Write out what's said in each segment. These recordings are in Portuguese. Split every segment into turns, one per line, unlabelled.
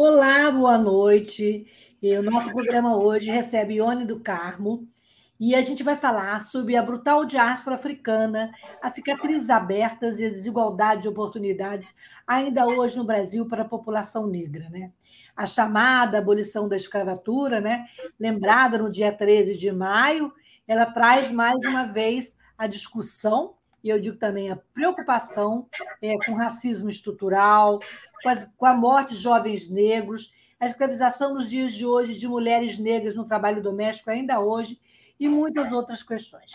Olá, boa noite. O nosso programa hoje recebe Ione do Carmo e a gente vai falar sobre a brutal diáspora africana, as cicatrizes abertas e a desigualdade de oportunidades ainda hoje no Brasil para a população negra. Né? A chamada abolição da escravatura, né? lembrada no dia 13 de maio, ela traz mais uma vez a discussão e eu digo também a preocupação é, com racismo estrutural, com, as, com a morte de jovens negros, a escravização nos dias de hoje de mulheres negras no trabalho doméstico ainda hoje e muitas outras questões.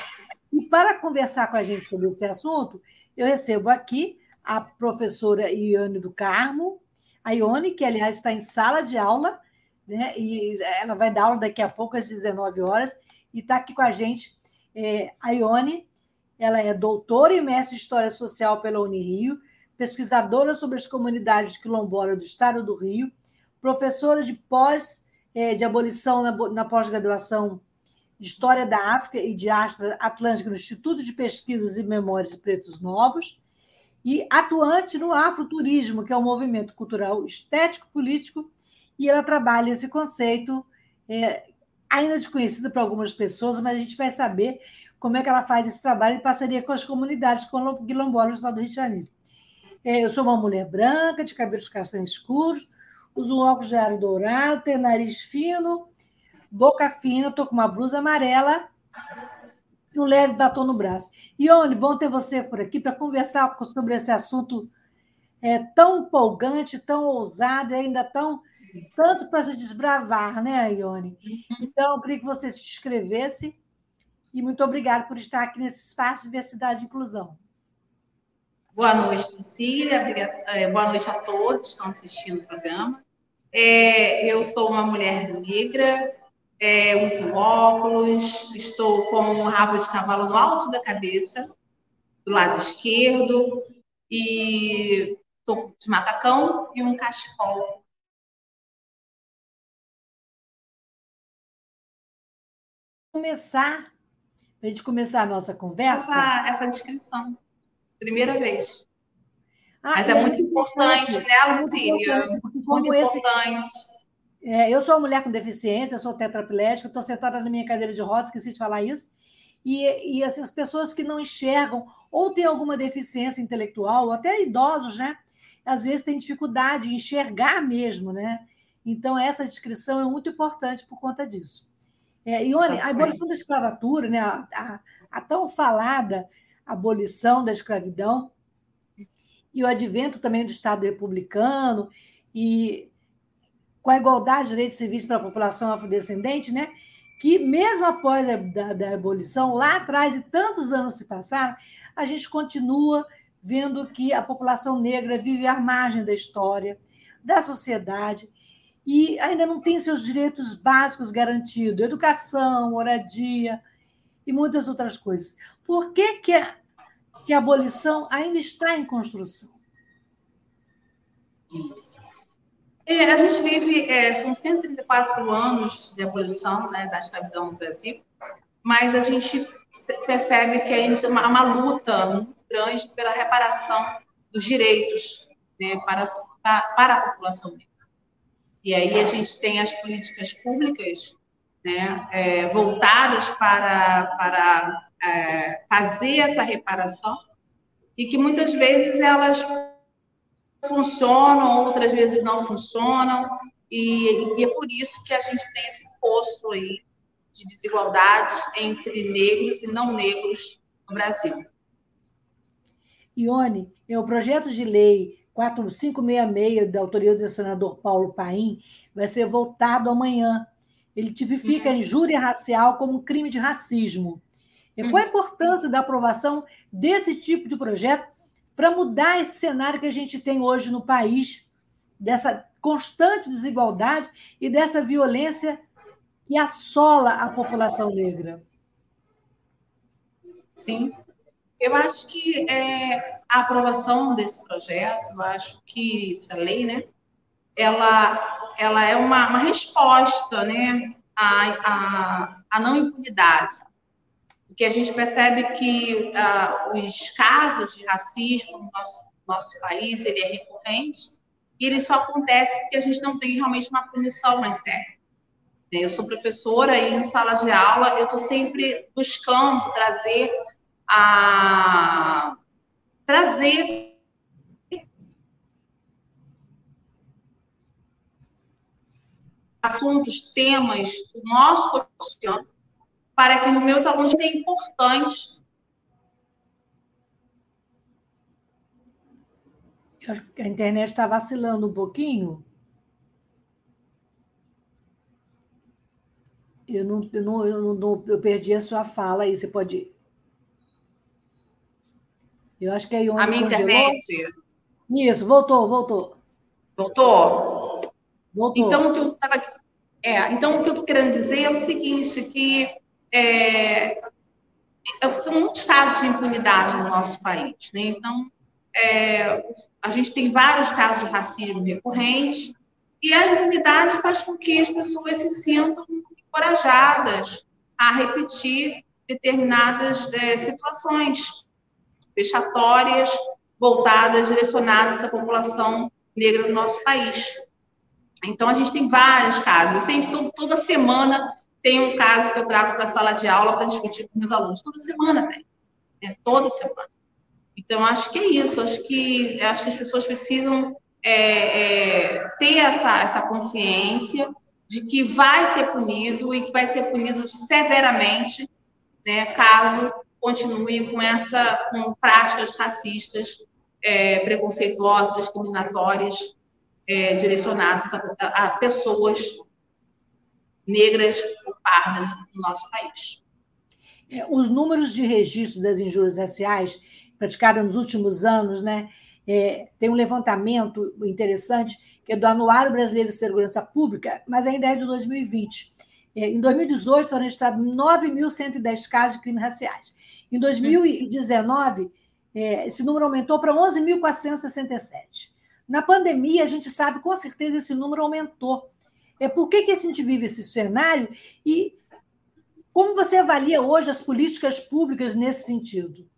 E para conversar com a gente sobre esse assunto, eu recebo aqui a professora Ione do Carmo, a Ione, que aliás está em sala de aula, né? e ela vai dar aula daqui a pouco às 19 horas, e está aqui com a gente é, a Ione, ela é doutora e mestre em História Social pela Unirio, pesquisadora sobre as comunidades quilombolas do Estado do Rio, professora de pós eh, de abolição na, pós-graduação de História da África e Diáspora Atlântica no Instituto de Pesquisas e Memórias de Pretos Novos, e atuante no afroturismo, que é um movimento cultural estético político, e ela trabalha esse conceito, é, ainda desconhecido para algumas pessoas, mas a gente vai saber como é que ela faz esse trabalho em parceria com as comunidades quilombolas do estado do Rio de Janeiro. É, eu sou uma mulher branca, de cabelos castanhos escuros, uso um óculos de ar dourado, tenho nariz fino, boca fina, estou com uma blusa amarela e um leve batom no braço. Ione, bom ter você por aqui para conversar sobre esse assunto é, tão empolgante, tão ousado e ainda tão tanto para se desbravar, né, Ione? Então, eu queria que você se inscrevesse e muito obrigada por estar aqui nesse espaço de diversidade e inclusão.
Boa noite, Lucília. É, boa noite a todos que estão assistindo o programa. É, eu sou uma mulher negra, é, uso óculos, estou com um rabo de cavalo no alto da cabeça, do lado esquerdo, e estou de macacão e um cachecol
começar para a gente começar a nossa conversa?
Essa, essa descrição. Primeira vez. Ah, Mas é, é muito importante, importante, né, Lucília? Muito, muito esse, importante.
É, eu sou uma mulher com deficiência, sou tetraplégica, estou sentada na minha cadeira de rodas, esqueci de falar isso. E, e assim, as pessoas que não enxergam ou têm alguma deficiência intelectual, ou até idosos, né? Às vezes têm dificuldade em enxergar mesmo, né? Então, essa descrição é muito importante por conta disso. É, e olha, a abolição da escravatura, né, a, a, a, tão falada abolição da escravidão, e o advento também do Estado republicano, e com a igualdade de direitos civis para a população afrodescendente, né, que mesmo após a da, da abolição, lá atrás, e tantos anos se passaram, a gente continua vendo que a população negra vive à margem da história, da sociedade, e ainda não tem seus direitos básicos garantidos, educação, moradia e muitas outras coisas. Por que, que, a, que a abolição ainda está em construção?
Isso. É, a gente vive, é, são 134 anos de abolição né, da escravidão no Brasil, mas a gente percebe que há uma, uma luta muito grande pela reparação dos direitos né, para, para a população negra. E aí a gente tem as políticas públicas né, é, voltadas para, para é, fazer essa reparação e que muitas vezes elas funcionam, outras vezes não funcionam. e, e é por isso que a gente tem esse fosso aí de desigualdades entre negros e não negros no Brasil.
Ione, é o projeto de lei 4566, da autoria do senador Paulo Paim, vai ser votado amanhã. Ele tipifica uhum. a injúria racial como um crime de racismo. E qual a uhum. importância da aprovação desse tipo de projeto para mudar esse cenário que a gente tem hoje no país, dessa constante desigualdade e dessa violência que assola a população negra?
Sim, eu acho que é, a aprovação desse projeto, acho que essa lei, né, ela, ela é uma, uma resposta, né, à, à, à não impunidade. Porque a gente percebe que uh, os casos de racismo no nosso, nosso país, ele é recorrente, e ele só acontece porque a gente não tem realmente uma punição mais séria. Eu sou professora e em sala de aula eu estou sempre buscando trazer a trazer assuntos, temas do nosso cotidiano para que os meus alunos tenham importantes
A internet está vacilando um pouquinho. Eu não, eu não, eu não, eu perdi a sua fala aí. Você pode eu acho que é
A minha congelou. internet.
Isso, voltou, voltou.
Voltou? Voltou. Então, o que eu tava... é, então, o que eu estou querendo dizer é o seguinte, que é, é, são muitos casos de impunidade no nosso país. Né? Então, é, a gente tem vários casos de racismo recorrente, e a impunidade faz com que as pessoas se sintam encorajadas a repetir determinadas é, situações vexatórias voltadas, direcionadas à população negra do nosso país. Então, a gente tem vários casos. Eu sempre, toda semana, tem um caso que eu trago para a sala de aula para discutir com meus alunos. Toda semana tem. Né? Toda semana. Então, acho que é isso. Acho que, acho que as pessoas precisam é, é, ter essa, essa consciência de que vai ser punido e que vai ser punido severamente, né, caso continuem com essa com práticas racistas, é, preconceituosas, discriminatórias, é, direcionadas a, a, pessoas negras ou pardas no nosso país.
É, os números de registro das injúrias raciais praticadas nos últimos anos, né, é, tem um levantamento interessante que é do Anuário Brasileiro de Segurança Pública, mas ainda é de 2020. É, em 2018 foram registrados 9.110 casos de crimes raciais. Em 2019, é, esse número aumentou para 11.467. Na pandemia, a gente sabe com certeza esse número aumentou. É, por que, que a gente vive esse cenário e como você avalia hoje as políticas públicas nesse sentido?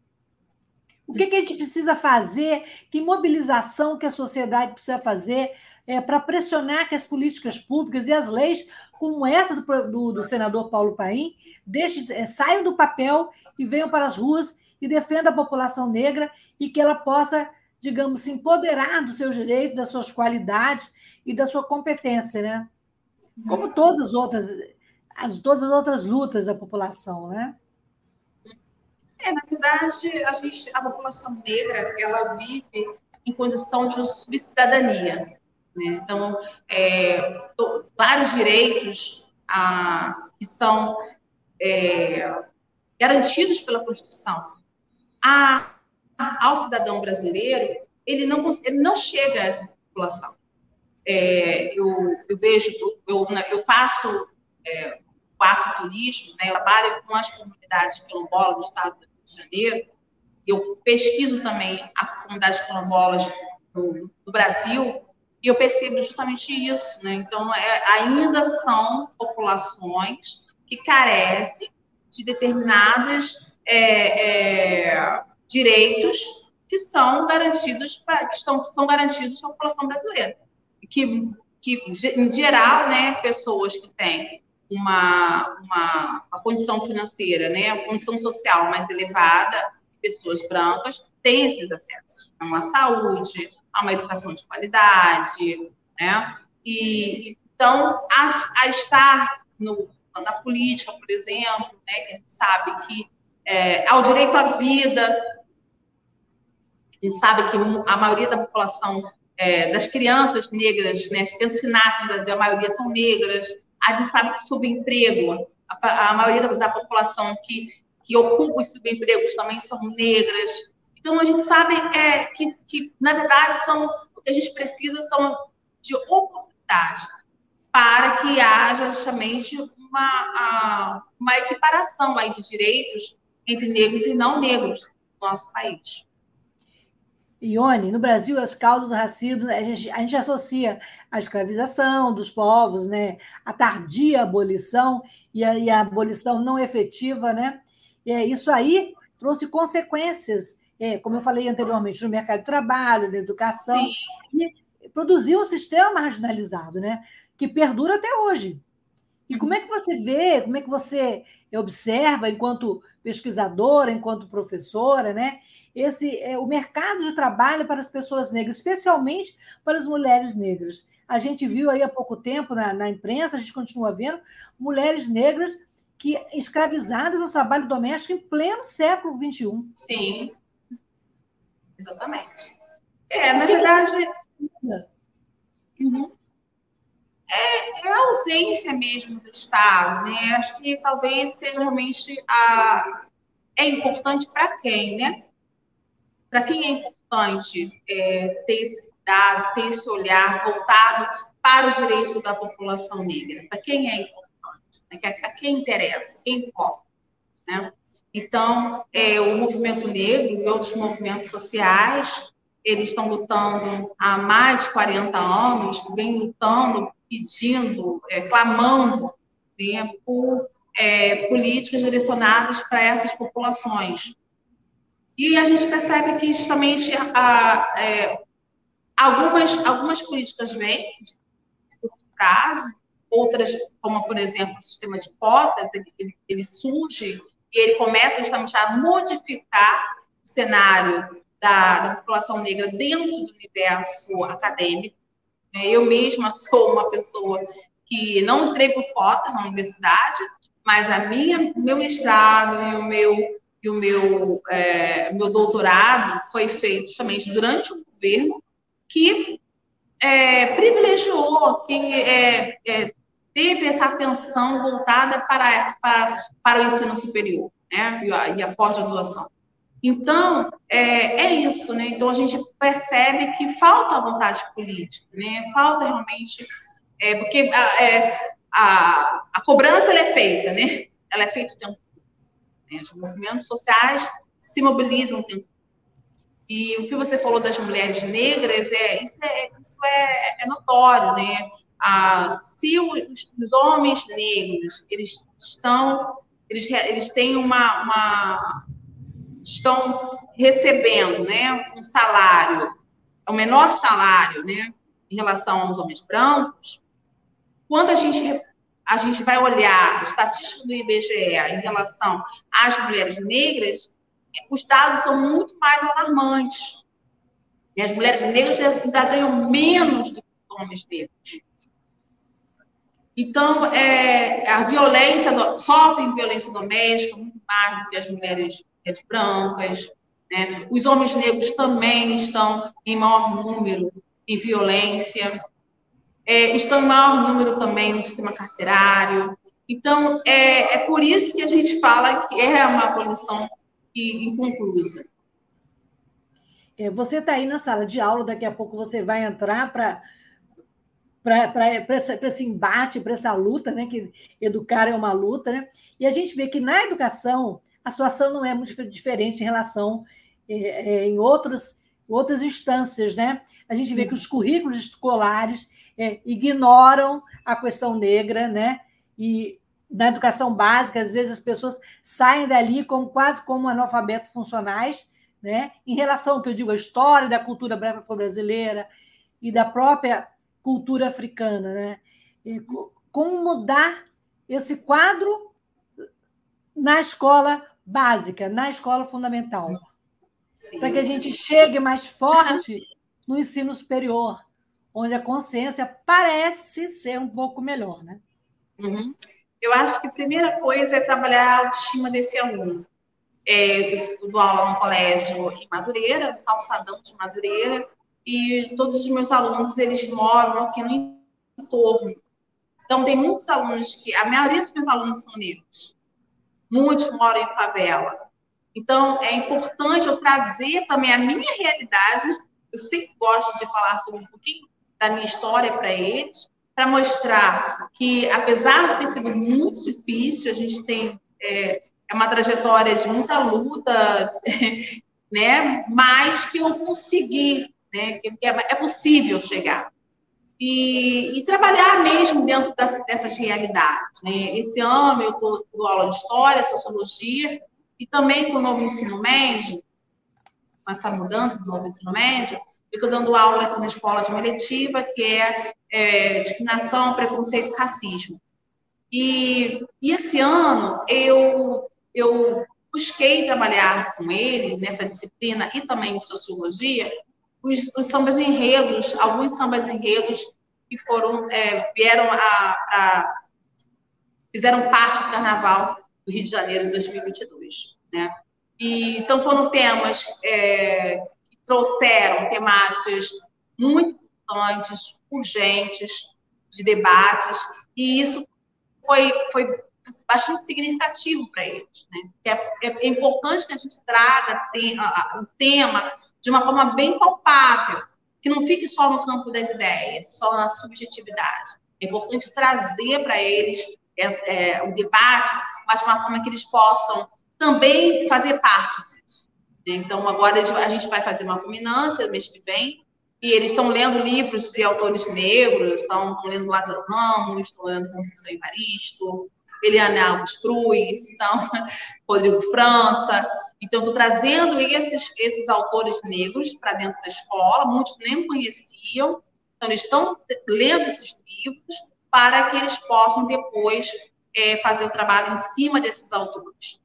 O que, que a gente precisa fazer? Que mobilização que a sociedade precisa fazer é, para pressionar que as políticas públicas e as leis, como essa do, do, do senador Paulo Paim, deixe, é, saiam do papel e venham para as ruas e defendam a população negra e que ela possa, digamos, se empoderar dos seus direitos, das suas qualidades e da sua competência, né? Como todas as outras, as, todas as outras lutas da população, né?
É, na verdade, a, gente, a população negra ela vive em condição de subcidadania. Né? Então, é, vários direitos ah, que são é, garantidos pela Constituição a, ao cidadão brasileiro, ele não, ele não chega a essa população. É, eu, eu, vejo, eu, eu faço é, o afroturismo, né, eu trabalho com as comunidades quilombolas do estado do Rio de Janeiro, eu pesquiso também a comunidade quilombolas do, do Brasil, e eu percebo justamente isso. Né? Então, é, ainda são populações que carecem de determinados é, é, direitos que são garantidos para que estão são garantidos à população brasileira que, que em geral né pessoas que têm uma, uma, uma condição financeira né uma condição social mais elevada pessoas brancas têm esses acessos a uma saúde a uma educação de qualidade né e, Então, a, a estar no, na política, por exemplo, né, que a gente sabe que é, ao direito à vida, a gente sabe que a maioria da população é, das crianças negras, né, as crianças que nascem no Brasil, a maioria são negras, a gente sabe que subemprego, a, a maioria da, da, população que, que ocupa os subempregos também são negras. Então, a gente sabe é, que, que, na verdade, são, o que a gente precisa são de oportunidade para que haja justamente uma, uma equiparação aí de direitos entre negros e não negros no nosso país.
Ione, no Brasil, as causas do racismo, a gente, a gente associa a escravização dos povos, né, a tardia abolição e a, e a abolição não efetiva, né? E é, isso aí trouxe consequências, é, como eu falei anteriormente, no mercado de trabalho, na educação, Sim. e produziu um sistema marginalizado, né, que perdura até hoje. E como é que você vê, como é que você observa, enquanto pesquisadora, enquanto professora, né? Esse é o mercado de trabalho para as pessoas negras, especialmente para as mulheres negras. A gente viu aí há pouco tempo na, na imprensa, a gente continua vendo mulheres negras que escravizadas no trabalho doméstico em pleno século XXI.
Sim, exatamente. É, na verdade. Uhum é, é, a ausência mesmo do Estado, né? Acho que talvez seja realmente a é importante para quem, né? Para quem é importante é, ter esse cuidado, ter esse olhar voltado para os direitos da população negra? Para quem é importante? Né? A, quem interessa? Quem importa? Né? Então, é, o movimento negro e outros movimentos sociais, eles estão lutando há mais de 40 anos, vem lutando pedindo, é, clamando né, por é, políticas direcionadas para essas populações. E a gente percebe que justamente a, é, algumas, algumas políticas vêm de curto prazo, outras, como por exemplo o sistema de cotas, ele, ele, ele surge e ele começa justamente a modificar o cenário da, da população negra dentro do universo acadêmico. É, eu mesma sou uma pessoa que não entrei por cotas na universidade, mas a minha, o meu mestrado e o meu, e o meu, é, meu doutorado foi feito justamente durante um governo que é, privilegiou, que é, é, teve essa atenção voltada para, para, para o ensino superior né, e a, a pós-graduação. Então, é, é, isso, né? Então, a gente percebe que falta vontade política, né? Falta realmente... É, porque a, é, a, a cobrança, é feita, né? Ela é feita o tempo. Né? Os movimentos sociais se mobilizam o tempo. E o que você falou das mulheres negras, é, isso, é, isso é, é notório, né? Ah, se os, os, homens negros, eles estão... Eles, eles têm uma, uma estão recebendo né, um salário, o menor salário né, em relação aos homens brancos, quando a gente, a gente vai olhar a estatística do IBGE em relação às mulheres negras, os dados são muito mais alarmantes. E as mulheres negras ainda ganham menos do que os homens negros. Então, é, a violência, sofrem violência doméstica muito mais do que as mulheres brancas, né? os homens negros também estão em maior número em violência, é, estão em maior número também no sistema carcerário. Então, é, é por isso que a gente fala que é uma abolição inconclusa.
É, você está aí na sala de aula, daqui a pouco você vai entrar para para esse, embate, para essa luta, né? Que educar é uma luta, né? E a gente vê que na educação a situação não é muito diferente em relação é, é, em outras, outras instâncias, né? A gente vê que os currículos escolares é, ignoram a questão negra, né? E na educação básica, às vezes as pessoas saem dali como quase como analfabetos funcionais, né? Em relação ao que eu digo, a história da cultura brasileira e da própria cultura africana, né? E como mudar esse quadro na escola básica, na escola fundamental, para que a gente chegue mais forte no ensino superior, onde a consciência parece ser um pouco melhor, né?
Uhum. Eu acho que a primeira coisa é trabalhar a autoestima desse aluno. É, eu dou aula no colégio em Madureira, no calçadão de Madureira, e todos os meus alunos, eles moram aqui no entorno. Então, tem muitos alunos que... A maioria dos meus alunos são negros. Muitos moram em favela. Então, é importante eu trazer também a minha realidade. Eu sempre gosto de falar sobre um pouquinho da minha história para eles, para mostrar que, apesar de ter sido muito difícil, a gente tem é, é uma trajetória de muita luta, né? Mas que eu consegui, né? Que é, é possível chegar. E, e, trabalhar mesmo dentro das, dessas realidades. Né? Esse ano eu estou dando aula de História, Sociologia, e também com o novo ensino médio, com essa mudança do novo ensino médio, eu estou dando aula aqui na escola de uma eletiva, que é, é discriminação, preconceito e racismo. E, e esse ano eu, eu busquei trabalhar com eles nessa disciplina e também em sociologia os, os sambas enredos, alguns sambas enredos que foram é, vieram a, a, fizeram parte do Carnaval do Rio de Janeiro em 2022, né? E então foram temas é, que trouxeram temáticas muito importantes, urgentes, de debates, e isso foi, foi bastante significativo para eles. Né? É, é, importante que a gente traga o tema de uma forma bem palpável, que não fique só no campo das ideias, só na subjetividade. É importante trazer para eles é, o debate, mas de uma forma que eles possam também fazer parte disso. Então, agora a gente vai fazer uma culminância mês que vem, e eles estão lendo livros de autores negros, estão, estão lendo Lázaro Ramos, estão lendo Conceição Evaristo, Eliane Alves Cruz, então, Rodrigo França. Então, estou trazendo esses, esses autores negros para dentro da escola, muitos nem conheciam, então, eles estão lendo esses livros para que eles possam depois é, fazer o trabalho em cima desses autores.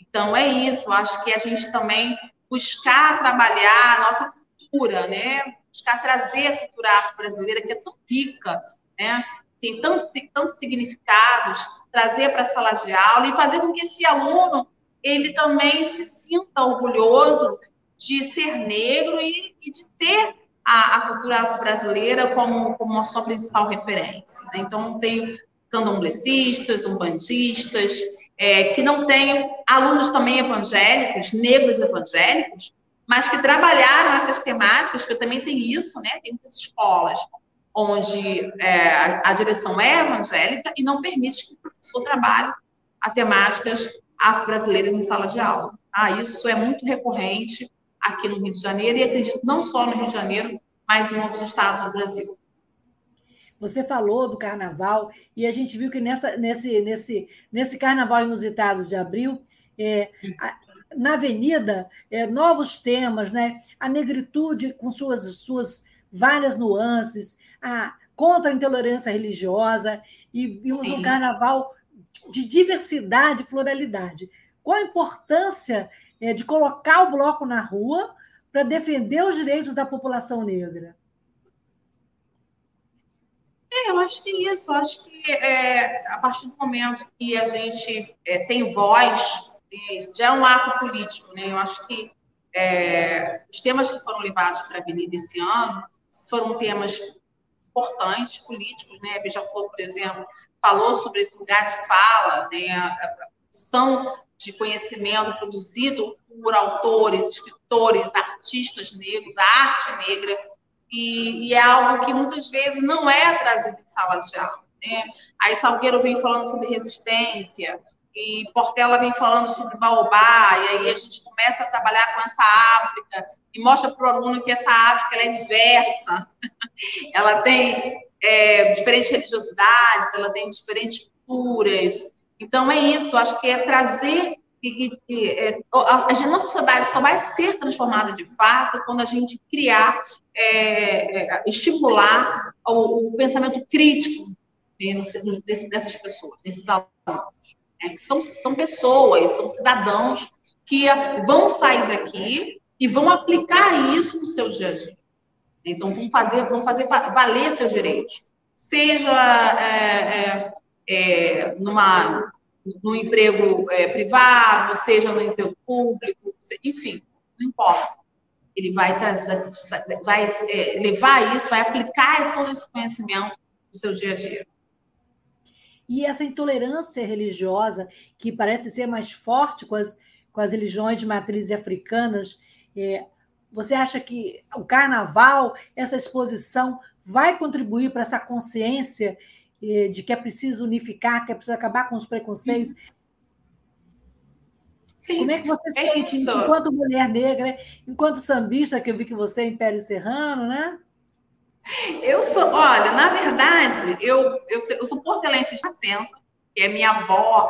Então, é isso, acho que a gente também buscar trabalhar a nossa cultura, né? Buscar trazer a cultura afro-brasileira, que é tão rica, né? tem tantos, tantos significados, trazer para a sala de aula e fazer com que esse aluno ele também se sinta orgulhoso de ser negro e, e de ter a, a cultura afro-brasileira como, como a sua principal referência. Né? Então, tem candomblecistas, umbandistas, é, que não tenham alunos também evangélicos, negros evangélicos, mas que trabalharam essas temáticas, porque também tem isso, né? Tem muitas escolas onde é, a, direção é evangélica e não permite que o professor trabalhe a temáticas afro-brasileiras em sala de aula. Ah, isso é muito recorrente aqui no Rio de Janeiro e acredito não só no Rio de Janeiro, mas em outros estados do Brasil.
Você falou do carnaval e a gente viu que nessa, nesse, nesse, nesse carnaval inusitado de abril, é, a, na avenida, é, novos temas, né? a negritude com suas, suas várias nuances, a, contra a intolerância religiosa e, um carnaval de diversidade e pluralidade. Qual a importância é, de colocar o bloco na rua para defender os direitos da população negra?
É, eu acho que é isso. Eu acho que é, a partir do momento que a gente é, tem voz, já é um ato político. Né? Eu acho que é, os temas que foram levados para a Avenida esse ano foram temas importantes políticos, né? Beija-Flor, por exemplo, falou sobre esse lugar de fala, né? A produção de conhecimento produzido por autores, escritores, artistas negros, a arte negra, e, e, é algo que muitas vezes não é trazido em sala de aula. Né? Aí Salgueiro vem falando sobre resistência, e Portela vem falando sobre Baobá, e aí a gente começa a trabalhar com essa África, e mostra para o aluno que essa África é diversa, ela tem é, diferentes religiosidades, ela tem diferentes culturas. Então, é isso, acho que é trazer. E, e, é, a, a, nossa sociedade só vai ser transformada de fato quando a gente criar, é, é estimular o, o, pensamento crítico né, pessoas, desses alunos. Né, são, são pessoas, são cidadãos que vão sair daqui e vão aplicar isso no seu dia a dia. Então, vão fazer, vão fazer valer seus direitos. Seja é, é, é numa, no emprego é, privado, seja no emprego público, enfim, não importa. Ele vai, vai é, levar isso, vai aplicar todo esse conhecimento no seu dia a dia.
E essa intolerância religiosa, que parece ser mais forte com as, com as religiões de matrizes africanas, é, você acha que o carnaval, essa exposição, vai contribuir para essa consciência é, de que é preciso unificar, que é preciso acabar com os preconceitos? Sim, Como é que você é sente, isso. enquanto mulher negra, enquanto sambista, que eu vi que você é Império Serrano, né?
Eu sou, olha, na verdade, eu, eu, eu sou portelense de nascença, que é minha avó,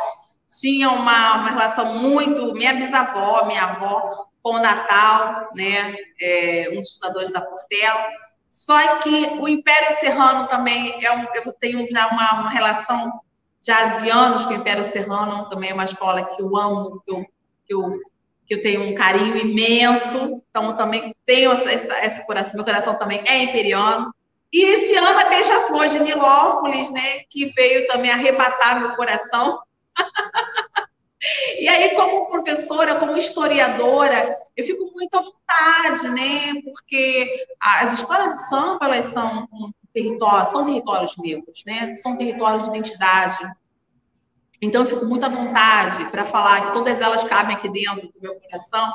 tinha uma, uma relação muito, minha bisavó, minha avó, com o Natal, né, é, um dos fundadores da Portela, só que o Império Serrano também, é um, eu tenho já uma, uma relação já de anos com o Império Serrano, também é uma escola que eu amo, que eu, que eu, que eu tenho um carinho imenso, então também tenho esse coração, meu coração também é imperiano. E esse ano a Beija-Flor de Nilópolis, né, que veio também arrebatar meu coração. e aí, como professora, como historiadora, eu fico muito à vontade, né, porque as escolas de samba, elas são um território, são territórios negros, né, são territórios de identidade, então, eu fico muito à vontade para falar que todas elas cabem aqui dentro do meu coração,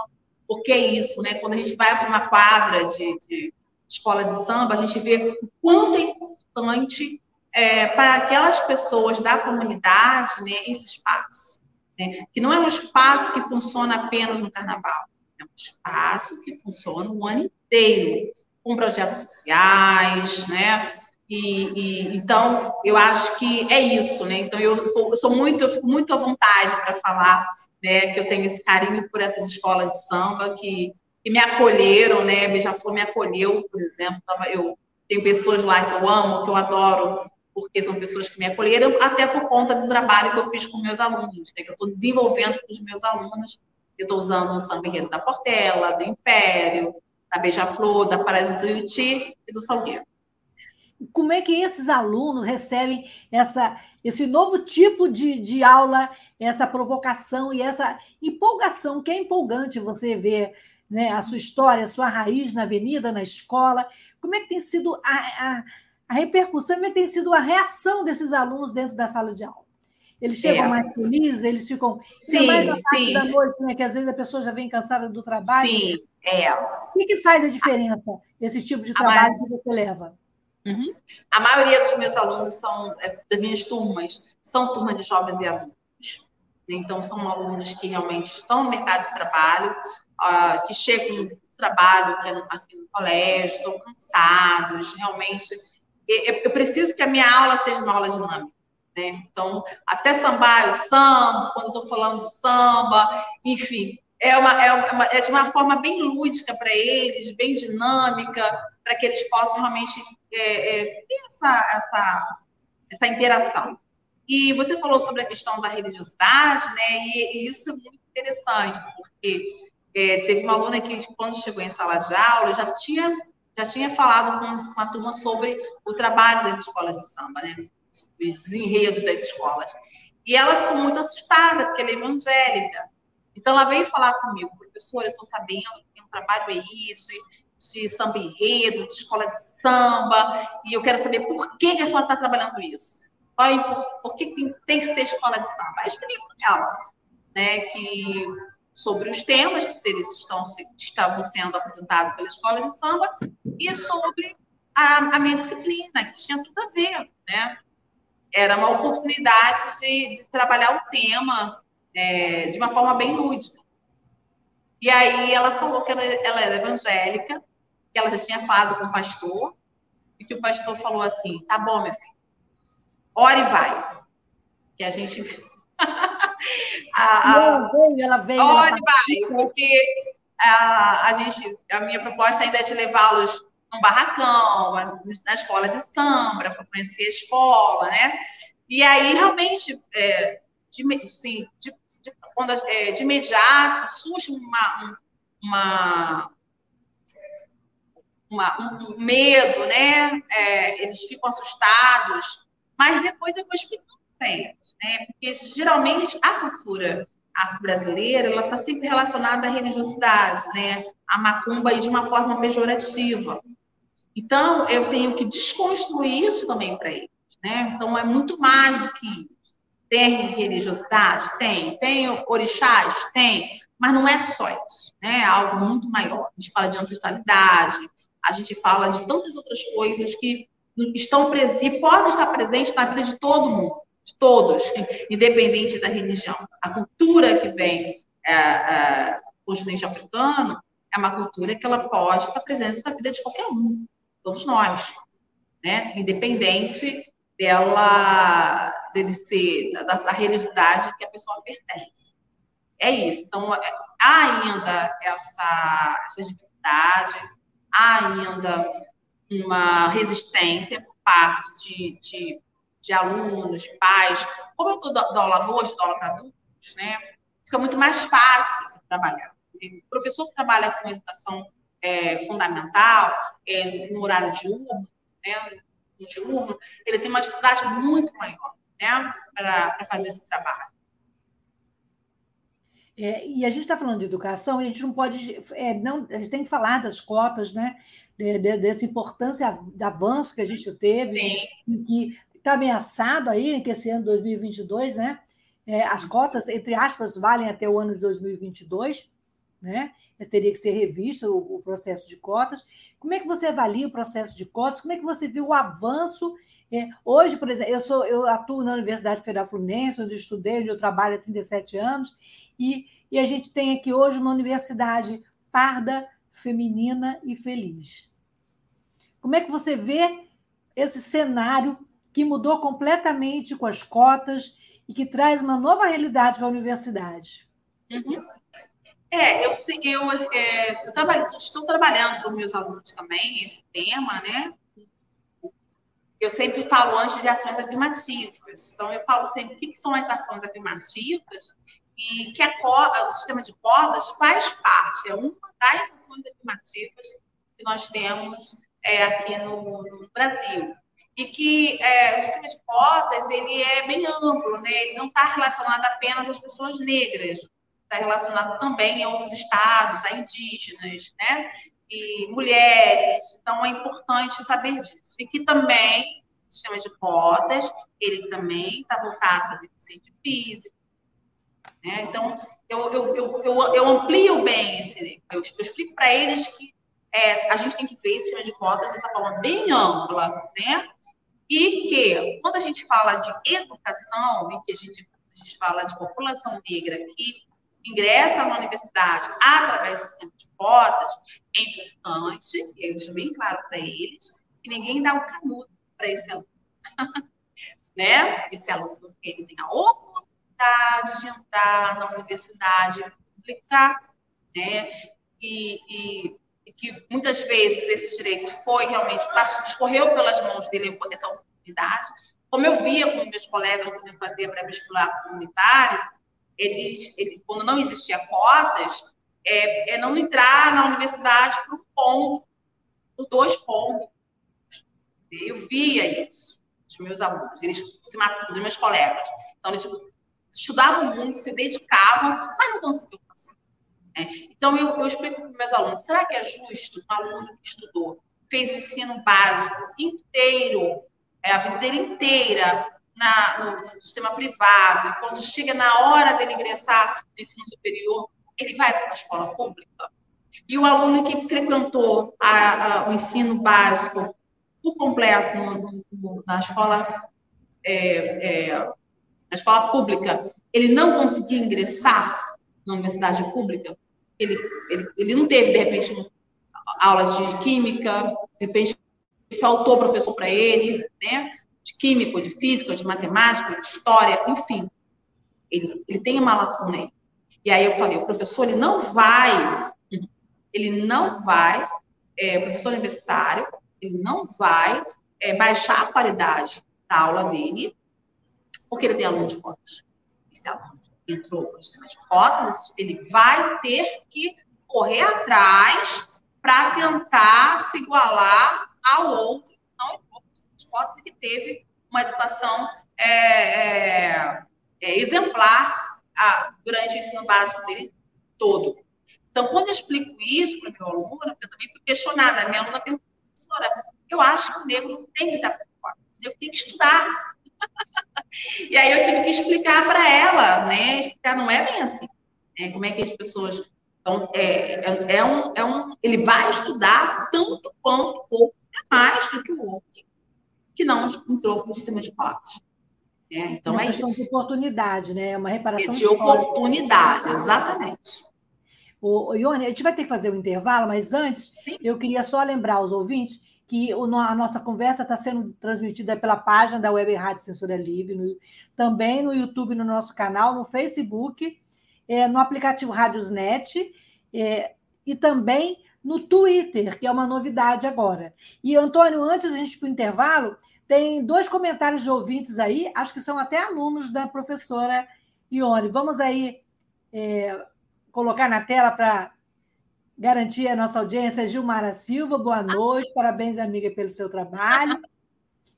porque é isso, né? Quando a gente vai para uma quadra de, de, escola de samba, a gente vê o quanto é importante é, para aquelas pessoas da comunidade né, esse espaço. Né? Que não é um espaço que funciona apenas no carnaval, é um espaço que funciona o ano inteiro, com projetos sociais, né? E, e, então, eu acho que é isso, né? Então, eu, eu sou muito, eu fico muito à vontade para falar, né? Que eu tenho esse carinho por essas escolas de samba que, que me acolheram, né? Beija-Flor me acolheu, por exemplo. Eu tenho pessoas lá que eu amo, que eu adoro, porque são pessoas que me acolheram, até por conta do trabalho que eu fiz com meus alunos, né? Que eu estou desenvolvendo com os meus alunos. Eu estou usando o samba enredo da Portela, do Império, da Beija-Flor, da Parasita do Yuti e do Salgueiro
como é que esses alunos recebem essa, esse novo tipo de, de aula, essa provocação e essa empolgação, que é empolgante você ver né, a sua história, a sua raiz na avenida, na escola. Como é que tem sido a, a, a repercussão, como é que tem sido a reação desses alunos dentro da sala de aula? Eles chegam é. mais felizes, eles ficam
sim,
mais
na parte sim.
da noite, né? Que às vezes a pessoa já vem cansada do trabalho.
Sim, é.
O que, que faz a diferença, esse tipo de trabalho que você leva?
Uhum. A maioria dos meus alunos são, é, das minhas turmas, são turmas de jovens e adultos. Então, são alunos que realmente estão no mercado de trabalho, uh, que chegam do trabalho aqui no, aqui no colégio, estão cansados, realmente. Eu preciso que a minha aula seja uma aula dinâmica. Né? Então, até sambar o samba, quando eu estou falando de samba, enfim, é, uma, é, uma, é de uma forma bem lúdica para eles, bem dinâmica, para que eles possam realmente é, é, ter essa, essa, essa interação. E você falou sobre a questão da religiosidade, né? E, e isso é muito interessante, porque é, teve uma aluna que, quando chegou em sala de aula, já tinha, já tinha falado com, com a turma sobre o trabalho das escolas de samba, né? Os enredos das escolas. E ela ficou muito assustada, porque ela é evangélica. Então, ela veio falar comigo, professora, eu estou sabendo que um trabalho aí de de samba enredo, de escola de samba, e eu quero saber por que, a senhora está trabalhando isso. Por, por que tem, tem, que ser escola de samba? Expliquei para ela né, que sobre os temas que estão, estavam sendo apresentados pela escola de samba e sobre a, a minha disciplina, que tinha tudo a ver. Né? Era uma oportunidade de, de trabalhar o tema é, de uma forma bem lúdica. E aí ela falou que ela, ela era evangélica que ela já tinha falado com o pastor, e que o pastor falou assim: tá bom, meu filho, ora e vai. Que a gente.
a, a... Ela veio, ela veio.
Ora e vai, porque a, a gente, a minha proposta ainda é de levá-los num barracão, na escola de samba, para conhecer a escola, né? E aí, realmente, é, de, assim, de, de, quando, é, de imediato, surge uma, uma, uma, um, medo, né? É, eles ficam assustados, mas depois eu vou explicando para eles, né? Porque geralmente a cultura afro-brasileira ela está sempre relacionada à religiosidade, né? A macumba aí de uma forma pejorativa. Então eu tenho que desconstruir isso também para eles, né? Então é muito mais do que. Tem religiosidade? Tem. Tem orixás? Tem. Mas não é só isso, né? É algo muito maior. A gente fala de ancestralidade, a gente fala de tantas outras coisas que estão presentes, podem estar presentes na vida de todo mundo, de todos, independente da religião. A cultura que vem é, é, do continente africano é uma cultura que ela pode estar presente na vida de qualquer um, todos nós, né? Independente dela, dele ser da, da religiosidade que a pessoa pertence. É isso. Então, é, há ainda essa, essa dificuldade, há ainda uma resistência por parte de, de, de alunos, de pais. Como eu estou dando aula noite, dou aula para adultos, né? Fica muito mais fácil trabalhar. O professor que trabalha com educação é, fundamental, é, no horário diurno, né, no diurno, ele tem uma dificuldade muito maior né, para fazer esse trabalho.
É, e a gente está falando de educação e a gente não pode, é, não, a gente tem que falar das cotas, né? De, de, dessa importância de avanço que a gente teve, Sim. que está ameaçado aí, que esse ano 2022, né? É, as cotas, entre aspas, valem até o ano de 2022, né? Teria que ser revisto o, o, processo de cotas. Como é que você avalia o processo de cotas? Como é que você viu o avanço? É, hoje, por exemplo, eu, sou, eu atuo na Universidade Federal Fluminense, onde eu estudei, onde eu trabalho há 37 anos, e, e a gente tem aqui hoje uma universidade parda, feminina e feliz. Como é que você vê esse cenário que mudou completamente com as cotas e que traz uma nova realidade para a universidade?
Uhum. É, eu, eu, é, eu trabalho, estou trabalhando com meus alunos também esse tema, né? Eu sempre falo antes de ações afirmativas. Então, eu falo sempre o que, que são as ações afirmativas e que a, o sistema de cotas faz parte, é uma das ações afirmativas que nós temos é, aqui no, no, Brasil. E que é, o sistema de cotas ele é bem amplo, né? ele não está relacionado apenas às pessoas negras, está relacionado também a outros estados, a indígenas, né? E mulheres. Então, é importante saber disso. E que também o sistema de cotas, ele também está voltado para deficiente físico, né? Então, eu, eu, eu, eu, eu amplio bem esse. Eu, eu explico para eles que é, a gente tem que ver esse sistema de cotas dessa forma bem ampla, né? E que, quando a gente fala de educação, e que a gente, a gente fala de população negra que ingressa na universidade através do sistema de cotas, é importante, e eu deixo bem claro para eles, que ninguém dá um canudo para esse aluno. né? Esse aluno, ele tem a oportunidade de entrar na universidade pública, né? E, e, e, que muitas vezes esse direito foi realmente, passou, escorreu pelas mãos dele essa oportunidade. Como eu via com meus colegas quando eu fazia pré-vestibular comunitário, eles, quando não existia cotas, é, é não entrar na universidade por ponto, por dois pontos. Eu via isso, os meus alunos, eles se matando, os meus colegas. Então, eles estudavam muito, se dedicavam, mas não conseguiam passar. É. Então, eu, eu explico para os meus alunos: será que é justo um aluno que estudou, fez o ensino básico inteiro, é, a vida dele inteira, na, no, sistema privado, e quando chega na hora dele ingressar no ensino superior, ele vai para uma escola pública? E o aluno que frequentou a, a, o ensino básico por completo no, no, na escola é, é, na escola pública, ele não conseguia ingressar na universidade pública, ele, ele, ele não teve, de repente, aula de química, de repente faltou professor para ele, né? De química, de física, de matemática, de história, enfim. Ele, ele tem uma lacuna aí. E aí eu falei, o professor ele não vai, ele não vai, é, o professor universitário, ele não vai é, baixar a qualidade da aula dele porque ele tem aluno de cotas. Esse aluno entrou com sistema de cotas, ele vai ter que correr atrás para tentar se igualar ao outro, hipótese que teve uma educação é, é, é, exemplar a, durante o ensino básico dele todo. Então, quando eu explico isso para meu aluno, eu também fui questionada, a minha aluna perguntou, professora, eu acho que o negro não tem que estar preocupado, o negro tem que estudar. e aí eu tive que explicar para ela, né? Explicar, não é bem assim. Né? Como é que as pessoas. Então, é, é, um, é um. Ele vai estudar tanto quanto ou mais do que o outro, que não entrou no sistema de cotas.
É, então é, uma é questão isso. de oportunidade, né? É uma reparação
de oportunidade, exatamente.
O, Ione, a gente vai ter que fazer o um intervalo, mas antes Sim. eu queria só lembrar aos ouvintes que o, a nossa conversa está sendo transmitida pela página da Web Rádio Censura Livre, no, também no YouTube, no nosso canal, no Facebook, é, no aplicativo Rádiosnet é, e também no Twitter, que é uma novidade agora. E, Antônio, antes da gente ir para o intervalo, tem dois comentários de ouvintes aí, acho que são até alunos da professora Ione. Vamos aí é, colocar na tela para garantir a nossa audiência. Gilmara Silva, boa noite, parabéns, amiga, pelo seu trabalho.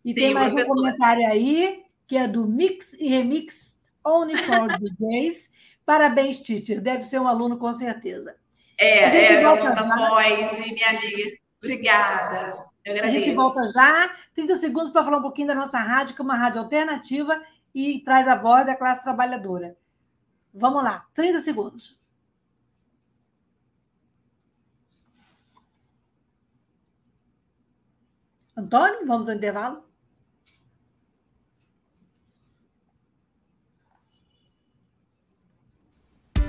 E Sim, tem mais um comentário aí, que é do Mix e Remix Only for DJs. Parabéns, teacher. Deve ser um aluno, com certeza.
É, a gente é, volta da voz e minha amiga. Obrigada.
A gente volta já. 30 segundos para falar um pouquinho da nossa rádio, que é uma rádio alternativa e traz a voz da classe trabalhadora. Vamos lá, 30 segundos. Antônio, vamos ao intervalo?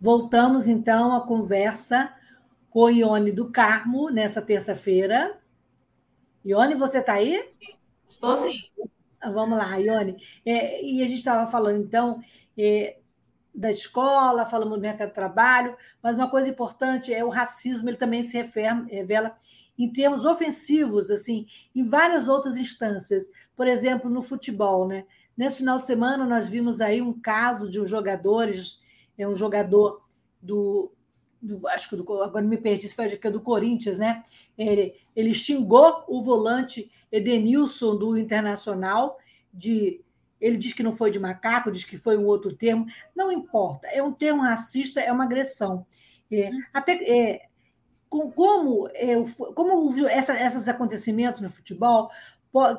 Voltamos então à conversa com Ione do Carmo nessa terça-feira. Ione, você está aí?
Estou sim.
Ah, vamos lá, Ione. É, e a gente estava falando, então, é, da escola, falamos do mercado de trabalho, mas uma coisa importante é o racismo, ele também se revela em termos ofensivos, assim, em várias outras instâncias. Por exemplo, no futebol, né? Nesse final de semana, nós vimos aí um caso de um jogadores é um jogador do, do acho que do, agora me perdi se foi é do Corinthians, né? Ele, ele xingou o volante Edenilson do Internacional de ele diz que não foi de macaco, diz que foi um outro termo, não importa, é um termo racista, é uma agressão. É, até é, com, como, é, como essa, esses acontecimentos no futebol,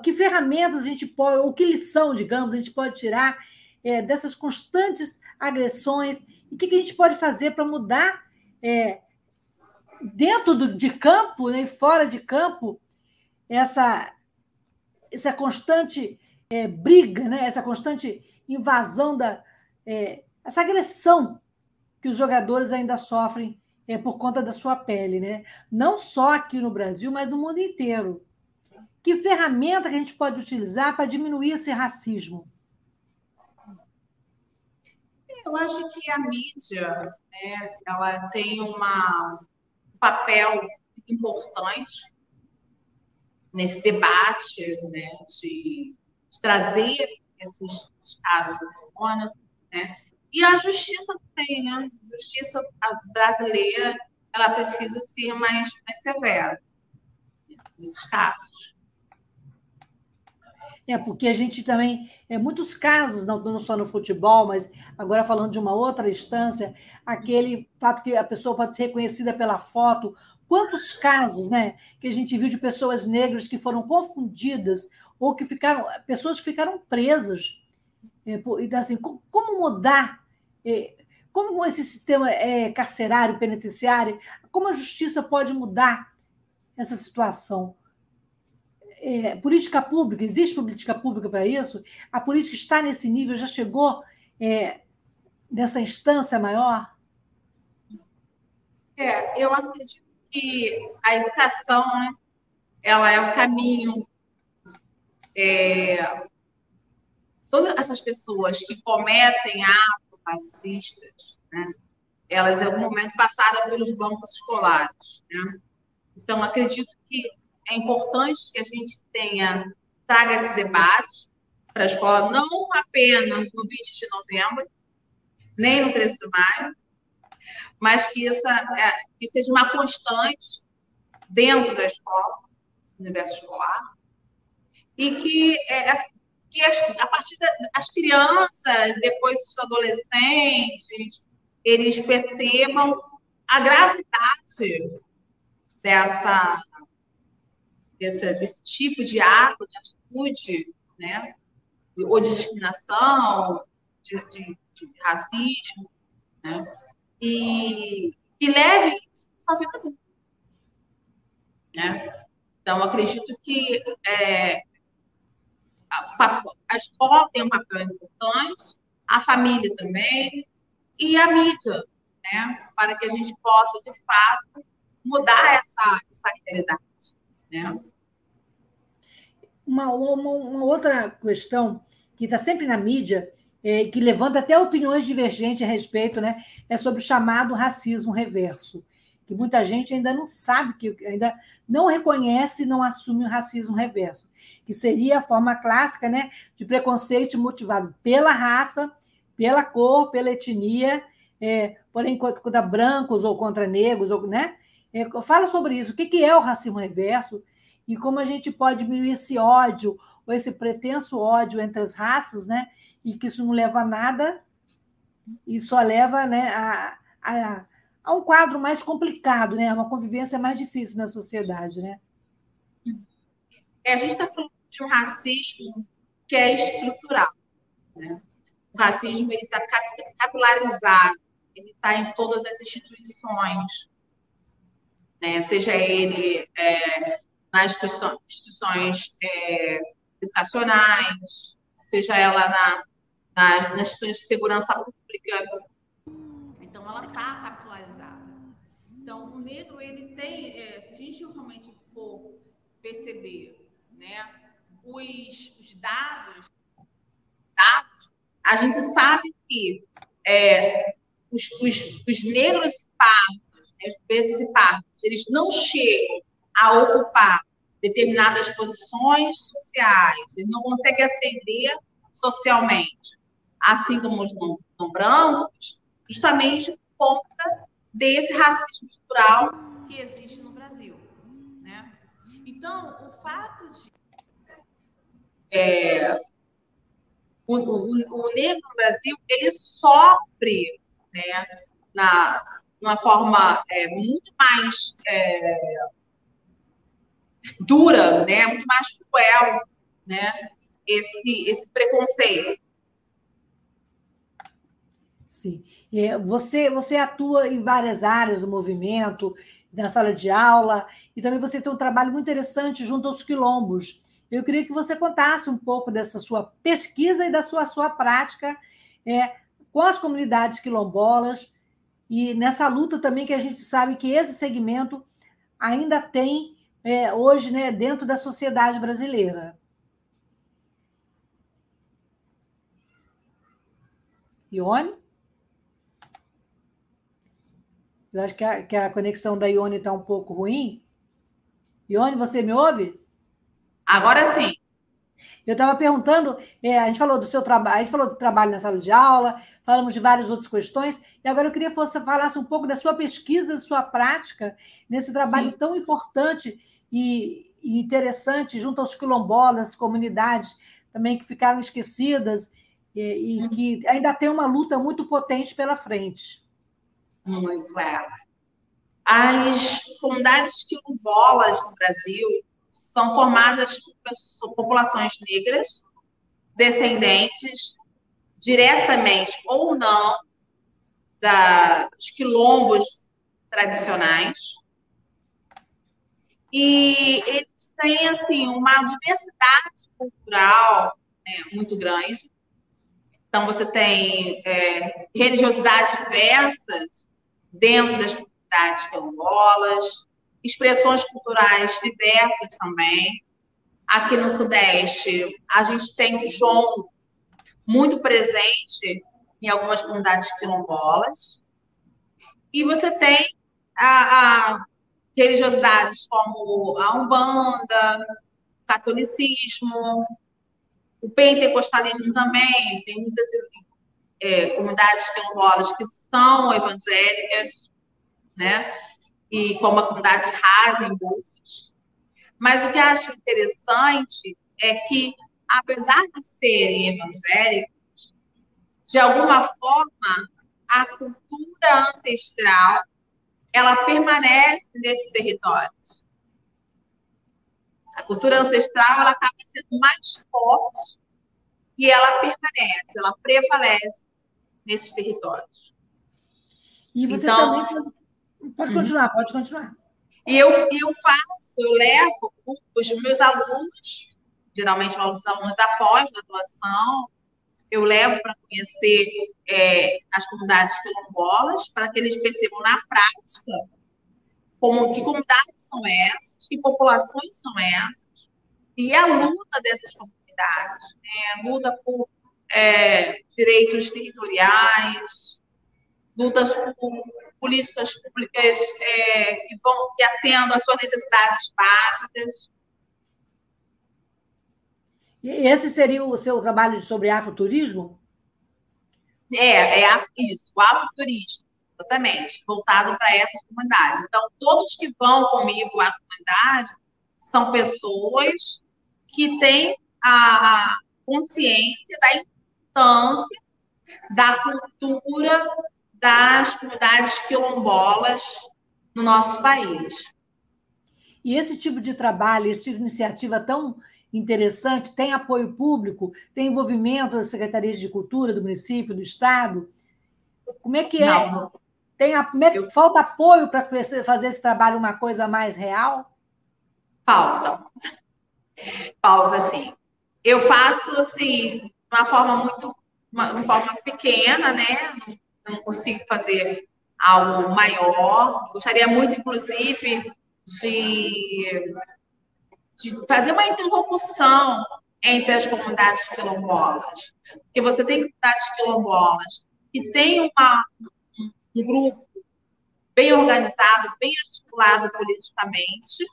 que ferramentas a gente pode, ou que lição, digamos, a gente pode tirar é, dessas constantes agressões e o que, que, a gente pode fazer para mudar é, dentro do, de campo né, e fora de campo, essa, essa constante é, briga, né, essa constante invasão, da, é, essa agressão que os jogadores ainda sofrem é, por conta da sua pele, né? não só aqui no Brasil, mas no mundo inteiro. Que ferramenta que a gente pode utilizar para diminuir esse racismo?
Eu acho que a mídia, né, ela tem uma, um papel importante nesse debate, né, de, de trazer esses casos à tona, né? E a justiça também, né? A justiça brasileira, ela precisa ser mais, mais severa nesses casos.
É, porque a gente também, é, muitos casos, não, não só no futebol, mas agora falando de uma outra instância, aquele fato que a pessoa pode ser reconhecida pela foto. Quantos casos né, que a gente viu de pessoas negras que foram confundidas ou que ficaram, pessoas que ficaram presas. É, então, assim, como mudar? É, como esse sistema é, carcerário, penitenciário, como a justiça pode mudar essa situação? É, política pública, existe política pública para isso? A política está nesse nível, já chegou é, nessa instância maior?
É, eu acredito que a educação, né, ela é o caminho. É, todas essas pessoas que cometem atos racistas, né, elas em algum momento passaram pelos bancos escolares. Né? Então, acredito que é importante que a gente tenha, traga esse debate para a escola, não apenas no 20 de novembro, nem no 13 de maio, mas que, essa, é, que seja uma constante dentro da escola, no universo escolar, e que, é, que as, a partir das crianças, depois os adolescentes, eles percebam a gravidade dessa desse, desse tipo de ato, de atitude, né? ou de discriminação, de, de, de racismo, né? e que leve isso à sua vida. Né? Então, acredito que é, a, a, escola tem um papel importante, a família também, e a mídia, né? para que a gente possa, de fato, mudar essa, essa realidade. Né?
Uma, uma, uma outra questão que está sempre na mídia, é, que levanta até opiniões divergentes a respeito, né, é sobre o chamado racismo reverso, que muita gente ainda não sabe, que ainda não reconhece e não assume o racismo reverso, que seria a forma clássica né, de preconceito motivado pela raça, pela cor, pela etnia, é, porém contra brancos ou contra negros, ou, né? É, fala sobre isso. O que é o racismo reverso e como a gente pode diminuir esse ódio ou esse pretenso ódio entre as raças, né? E que isso não leva a nada e só leva né, a, a, a um quadro mais complicado, né? Uma convivência mais difícil na sociedade, né?
É, a gente está falando de um racismo que é estrutural. Né? O racismo está capilarizado, ele está em todas as instituições né? seja ele é, nas instituições, instituições é, educacionais, seja ela na, na, nas instituições de segurança pública. Então, ela está capitalizada. Então, o negro, ele tem, é, se a gente realmente for perceber né, os, os dados, dados, a gente sabe que é, os, os, os negros e pardos os pretos e pardos, eles não chegam a ocupar determinadas posições sociais, eles não conseguem ascender socialmente, assim como os não, não brancos, justamente por conta desse racismo estrutural que existe no Brasil. Né? Então, o fato de é, o, o, o, negro no Brasil ele sofre né, na, de uma forma é, muito mais é, dura, né? muito mais cruel, né? esse, esse preconceito.
Sim. É, você, você atua em várias áreas do movimento, na sala de aula, e também você tem um trabalho muito interessante junto aos quilombos. Eu queria que você contasse um pouco dessa sua pesquisa e da sua, sua prática é, com as comunidades quilombolas, e nessa luta também que a gente sabe que esse segmento ainda tem é, hoje né, dentro da sociedade brasileira. Ione? Eu acho que a, que a conexão da Ione está um pouco ruim. Ione, você me ouve?
Agora sim.
Eu estava perguntando, é, a gente falou do seu trabalho, a gente falou do trabalho na sala de aula, falamos de várias outras questões, e agora eu queria que você falasse um pouco da sua pesquisa, da sua prática, nesse trabalho Sim. tão importante e, e, interessante junto aos quilombolas, comunidades também que ficaram esquecidas e, e uhum. que ainda tem uma luta muito potente pela frente.
Muito, é. As comunidades quilombolas no Brasil são formadas por populações negras, descendentes, diretamente ou não, da, dos quilombos tradicionais. E eles têm, assim, uma diversidade cultural né, muito grande. Então, você tem é, religiosidades diversas dentro das comunidades quilombolas, expressões culturais diversas também. Aqui no Sudeste, a gente tem o João muito presente em algumas comunidades quilombolas. E você tem a, a religiosidades como a Umbanda, o catolicismo, o pentecostalismo também. Tem muitas é, comunidades quilombolas que são evangélicas, né? E como a comunidade rasa em Búzios. Mas o que eu acho interessante é que, apesar de serem evangélicos, de alguma forma, a cultura ancestral ela permanece nesses territórios. A cultura ancestral ela acaba sendo mais forte e ela permanece, ela prevalece nesses territórios.
E você então, também Pode uhum. continuar, uhum. pode continuar.
E eu, eu faço, eu levo os meus alunos, geralmente os alunos da pós-graduação, eu levo para conhecer é, as comunidades quilombolas, para que eles percebam na prática como, que comunidades são essas, que populações são essas, e a luta dessas comunidades, né? a luta por é, direitos territoriais, lutas por políticas públicas é, que vão que atendam às suas necessidades básicas.
E esse seria o seu trabalho sobre afroturismo?
É, é isso, o afroturismo, exatamente, voltado para essas comunidades. Então, todos que vão comigo à comunidade são pessoas que têm a consciência da importância da cultura das comunidades quilombolas no nosso país.
E esse tipo de trabalho, esse tipo de iniciativa tão interessante, tem apoio público, tem envolvimento das secretarias de cultura do município, do estado? Como é que é? Não, tem a, é Eu... Falta apoio para fazer esse trabalho uma coisa mais real?
Falta. Falta, sim. Eu faço, assim, de uma forma muito... Uma, uma forma pequena, né? Não consigo fazer algo maior. Gostaria muito, inclusive, de, de fazer uma interlocução entre as comunidades quilombolas. Porque você tem comunidades quilombolas que têm uma, um grupo bem organizado, bem articulado politicamente,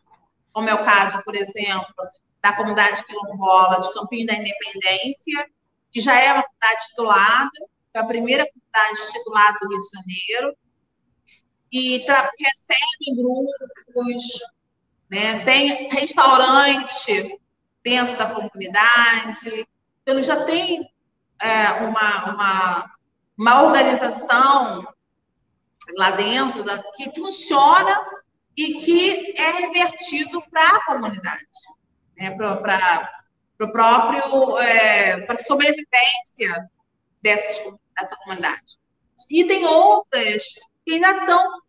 como é o caso, por exemplo, da comunidade quilombola de Campinho da Independência, que já é uma comunidade titulada, a primeira comunidade titulada do Rio de Janeiro, e recebe grupos, né? tem restaurante dentro da comunidade, então já tem é, uma, uma, uma organização lá dentro da, que funciona e que é revertido para a comunidade, né? para o próprio é, para sobrevivência dessas dessa comunidade. E tem outras que ainda estão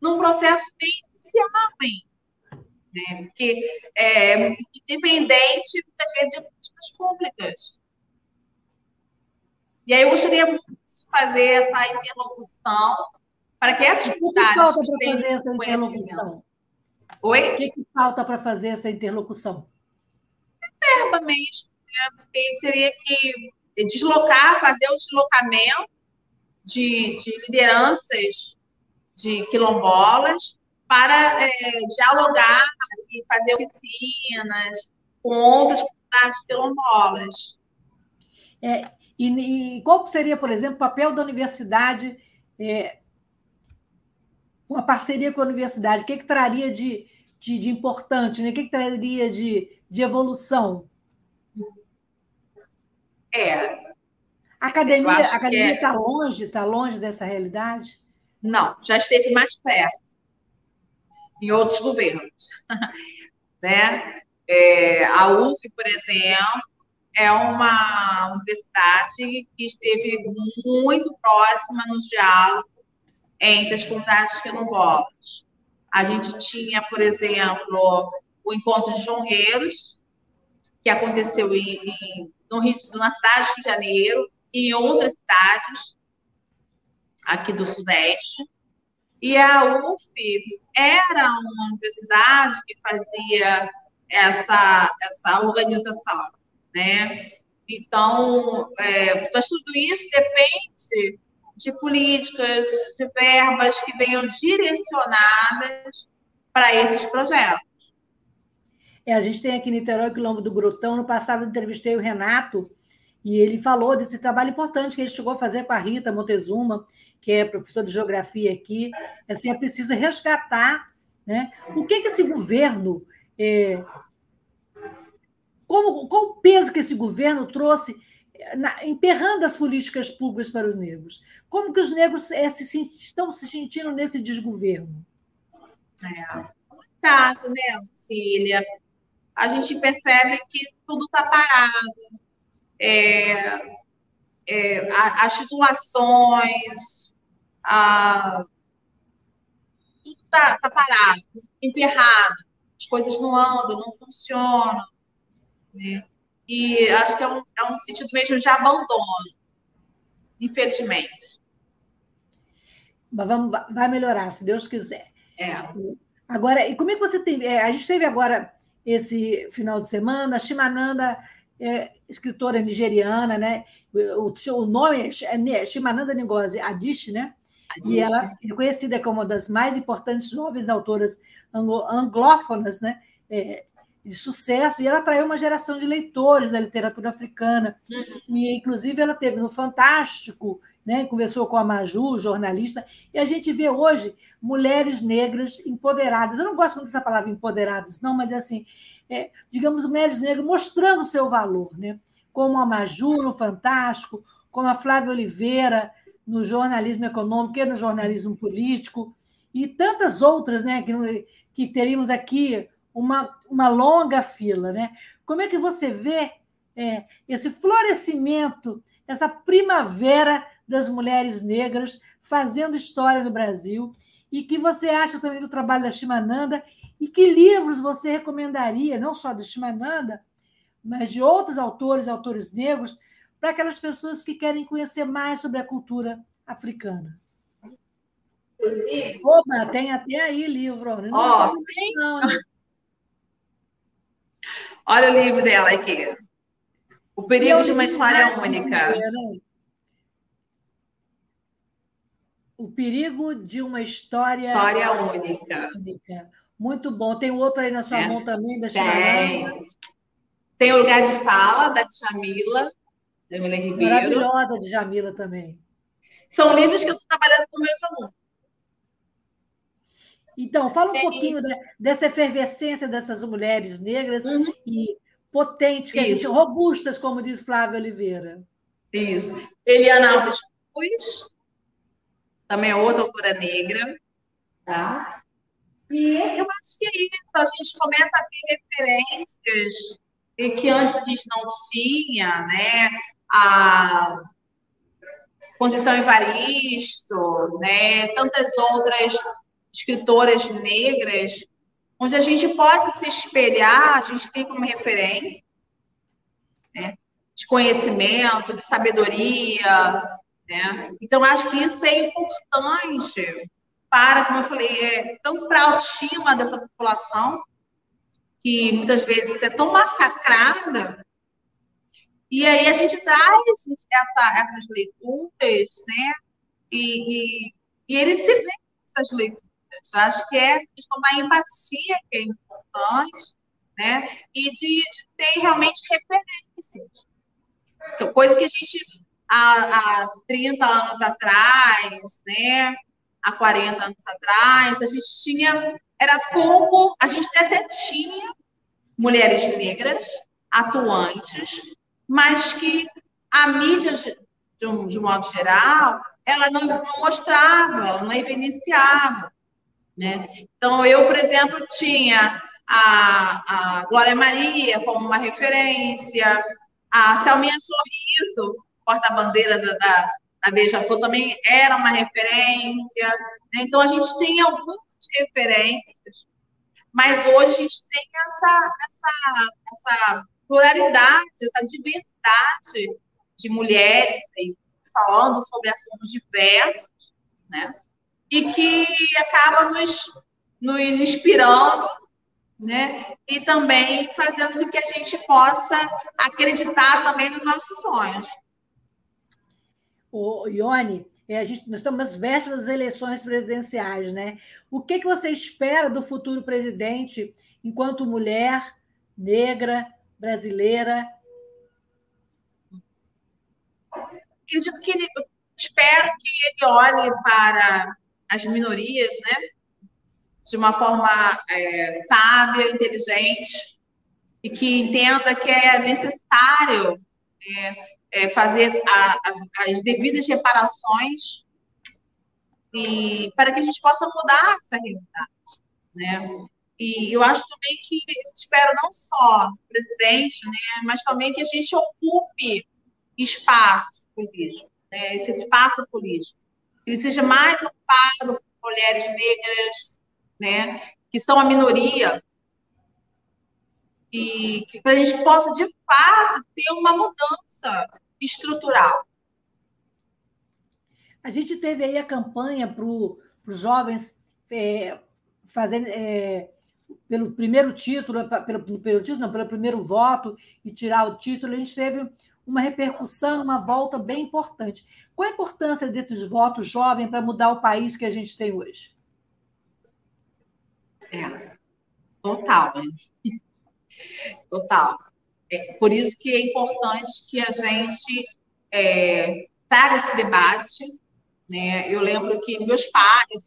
num processo bem inicial ainda. Né? Porque é independente, muitas vezes, de políticas públicas. E aí eu gostaria muito de fazer essa interlocução para que essas
comunidades que tenham fazer essa interlocução? Oi? O que, que falta para fazer essa interlocução?
Verba mesmo. Né? Teria que deslocar, fazer o deslocamento de, de lideranças de quilombolas para é, dialogar e fazer oficinas com outras comunidades quilombolas.
É, e, e, qual seria, por exemplo, o papel da universidade, é, uma parceria com a universidade? O que, que traria de, de, de importante? Né? O que, que traria de, de evolução?
É.
A academia está é... Tá longe, está longe dessa realidade?
Não, já esteve mais perto, em outros governos. né? É, a UF, por exemplo, é uma universidade que esteve muito próxima no diálogo entre as comunidades quilombolas. A gente tinha, por exemplo, o encontro de jongueiros, que aconteceu em, em, no Rio, na cidade de Janeiro e em outras cidades aqui do Sudeste. E a UF era uma universidade que fazia essa, essa organização, né? Então, é, mas tudo isso depende de políticas, de verbas que venham direcionadas para esses projetos.
É, a gente tem aqui em Niterói Quilombo do Grotão. No passado, entrevistei o Renato e ele falou desse trabalho importante que ele chegou a fazer com a Rita Montezuma, que é professora de geografia aqui. Assim, é preciso resgatar né? o que, que esse governo. É, como, qual o peso que esse governo trouxe na, emperrando as políticas públicas para os negros? Como que os negros é, se, estão se sentindo nesse desgoverno?
É, caso, né, Cília? A gente percebe que tudo está parado. É, é, as titulações, a, tudo está tá parado, emperrado. As coisas não andam, não funcionam. Né? E acho que é um, é um sentido mesmo de abandono, infelizmente.
Mas vamos, vai melhorar, se Deus quiser.
É.
Agora, e como é que você tem. É, a gente teve agora esse final de semana, Shimananda, é, escritora nigeriana, né? O, o nome é Shimananda Ngozi Adichie, né? Adichie. E ela é conhecida como uma das mais importantes jovens autoras anglófonas, né? É, de sucesso, e ela atraiu uma geração de leitores da literatura africana. Uhum. E, inclusive, ela teve no Fantástico, né, conversou com a Maju, jornalista, e a gente vê hoje mulheres negras empoderadas. Eu não gosto muito dessa palavra empoderadas, não, mas é assim, é, digamos, mulheres negras mostrando o seu valor, né? como a Maju no Fantástico, como a Flávia Oliveira no jornalismo econômico e no jornalismo político, e tantas outras né, que, que teríamos aqui uma, uma longa fila. Né? Como é que você vê é, esse florescimento, essa primavera das mulheres negras fazendo história no Brasil? E que você acha também do trabalho da Chimananda? E que livros você recomendaria, não só da Chimananda, mas de outros autores, autores negros, para aquelas pessoas que querem conhecer mais sobre a cultura africana? Opa, tem até aí livro.
Não, oh, tem... não, Olha o livro dela aqui. O perigo de uma história única.
O perigo de uma história,
história única. única.
Muito bom. Tem outro aí na sua é. mão também, da
Tem. Tem o Lugar de Fala, da Djamila, Jamila Ribeiro.
Maravilhosa, de Jamila também.
São livros que eu estou trabalhando com meus alunos.
Então, fala um pouquinho dessa efervescência dessas mulheres negras uhum. e potentes, que a gente, robustas, como diz Flávia Oliveira.
Isso. Eliana Alves Cruz, também é outra autora negra. Tá? E eu acho que é isso. A gente começa a ter referências e que antes a gente não tinha, né? A Conceição Evaristo, né? Tantas outras escritoras negras, onde a gente pode se espelhar, a gente tem como referência, né? de conhecimento, de sabedoria. Né? Então, acho que isso é importante para, como eu falei, é, tanto para a autoestima dessa população, que muitas vezes é tão massacrada, e aí a gente traz essa, essas leituras, né? E, e, e eles se veem nessas leituras. Acho que é essa questão da empatia que é importante, né? E de, de ter realmente referências. Então, coisa que a gente, há, há 30 anos atrás, né? Há 40 anos atrás, a gente tinha, era pouco, a gente até tinha mulheres negras atuantes, mas que a mídia, de um, de um modo geral, ela não, não mostrava, ela não evidenciava. Né? Então, eu, por exemplo, tinha a, a Glória Maria como uma referência, a Selminha Sorriso, porta-bandeira da, da, da Beija-Flor, também era uma referência. Né? Então, a gente tem algumas referências, mas hoje a gente tem essa, essa, essa pluralidade, essa diversidade de mulheres aí, falando sobre assuntos diversos, né? E que acaba nos, nos inspirando, né? E também fazendo com que a gente possa acreditar também nos nossos sonhos.
O Ione, é, a gente, nós estamos às vésperas das eleições presidenciais, né? O que, que você espera do futuro presidente enquanto mulher negra, brasileira?
Acredito que ele, espero que ele olhe para as minorias, né? De uma forma é, sábia, inteligente, e que entenda que é necessário é, é, fazer a, a, as devidas reparações e para que a gente possa mudar essa realidade, né? E eu acho também que espero não só presidente, né, mas também que a gente ocupe espaços políticos, né, esse espaço político, que ele seja mais ocupado por mulheres negras, né, que são a minoria, e que a gente possa de fato ter uma mudança estrutural.
A gente teve aí a campanha para os jovens é, fazendo é, pelo primeiro título, pelo, pelo título, não, pelo primeiro voto e tirar o título, a gente teve uma repercussão, uma volta bem importante. Qual a importância desses votos jovens para mudar o país que a gente tem hoje?
É, total, né? Total. É, por isso que é importante que a gente é, traga esse debate. Né? Eu lembro que meus pais,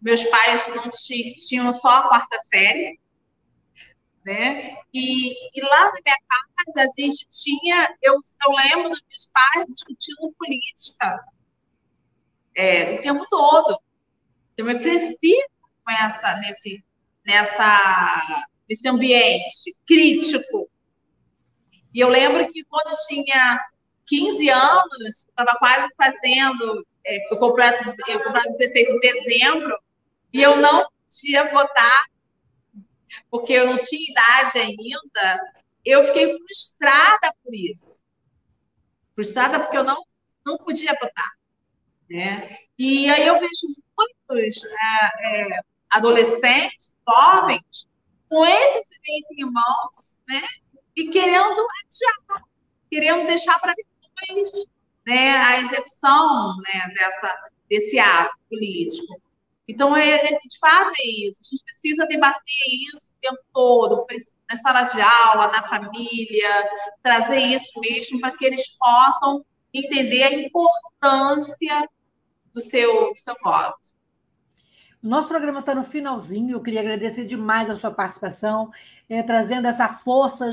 meus pais não tinham só a quarta série, né? E, e, lá na minha casa a gente tinha, eu, eu lembro dos meus pais discutindo política é, o tempo todo. Então eu cresci com essa, nesse, nessa, nesse ambiente crítico. E eu lembro que quando tinha 15 anos, estava quase fazendo, é, eu completo, eu completo 16 em dezembro, e eu não podia votar, porque eu não tinha idade ainda, eu fiquei frustrada por isso. Frustrada porque eu não, não podia votar. Né? E aí eu vejo muitos é, é, adolescentes, jovens, com esse direito em mãos, né? E querendo adiar, querendo deixar para depois né, a execução né, dessa, desse ato político. Então, é, é, de fato, é isso. A gente precisa debater isso o tempo todo, na sala de aula, na família, trazer isso mesmo para que eles possam entender a importância do seu, do seu voto.
Nosso programa está no finalzinho. Eu queria agradecer demais a sua participação, é, trazendo essa força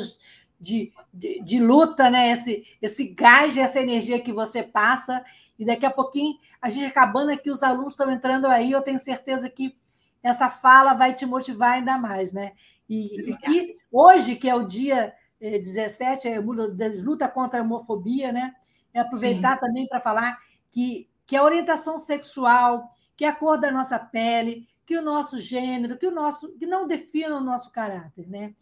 de, de, de, luta, né? esse, esse gás, essa energia que você passa. E daqui a pouquinho, a gente acabando aqui, os alunos estão entrando aí, eu tenho certeza que essa fala vai te motivar ainda mais, né? E, e que hoje, que é o dia 17, é, luta contra a homofobia, né? É aproveitar Sim. também para falar que, que a orientação sexual, que a cor da nossa pele, que o nosso gênero, que o nosso, que não defina o nosso caráter, né?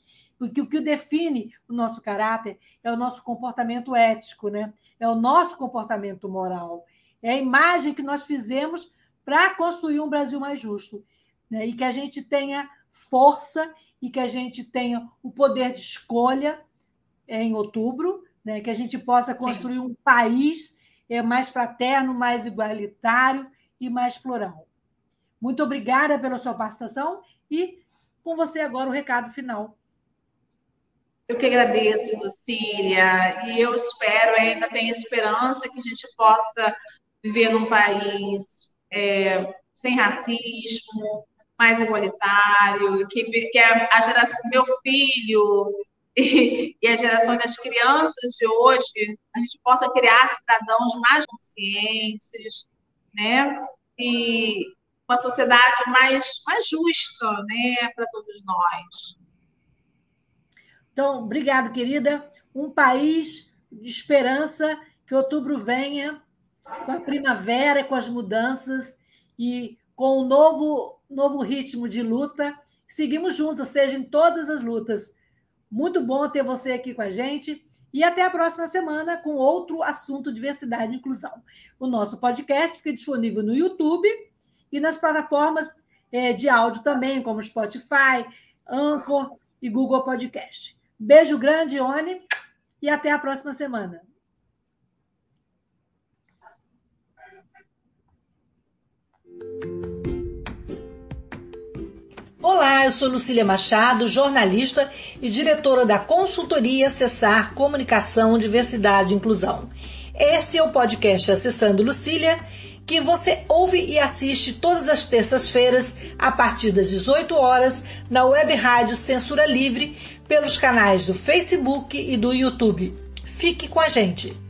Porque o que define o nosso caráter é o nosso comportamento ético, né? É o nosso comportamento moral, é a imagem que nós fizemos para construir um Brasil mais justo, né? E que a gente tenha força e que a gente tenha o poder de escolha é, em outubro, né? Que a gente possa construir Sim. um país é, mais fraterno, mais igualitário e mais plural. Muito obrigada pela sua participação e com você agora o recado final.
Eu que agradeço, Lucília, e eu espero, ainda tenho esperança que a gente possa viver num país é, sem racismo, mais igualitário, que, que a, a geração, meu filho e, e a geração das crianças de hoje, a gente possa criar cidadãos mais conscientes, né? E uma sociedade mais, mais justa, né, para todos nós.
Então, obrigado, querida. Um país de esperança, que outubro venha com a primavera, com as mudanças e com um novo, novo ritmo de luta. Seguimos juntos, seja em todas as lutas. Muito bom ter você aqui com a gente. E até a próxima semana com outro assunto diversidade e inclusão. O nosso podcast fica disponível no YouTube e nas plataformas é, de áudio também, como Spotify, Anchor e Google Podcast. Beijo grande, Ione, e até a próxima semana. Olá, eu sou Lucília Machado, jornalista e diretora da consultoria Acessar Comunicação, Diversidade e Inclusão. Este é o podcast Acessando Lucília que você ouve e assiste todas as terças-feiras, a partir das 18 horas, na web rádio Censura Livre, pelos canais do Facebook e do YouTube. Fique com a gente!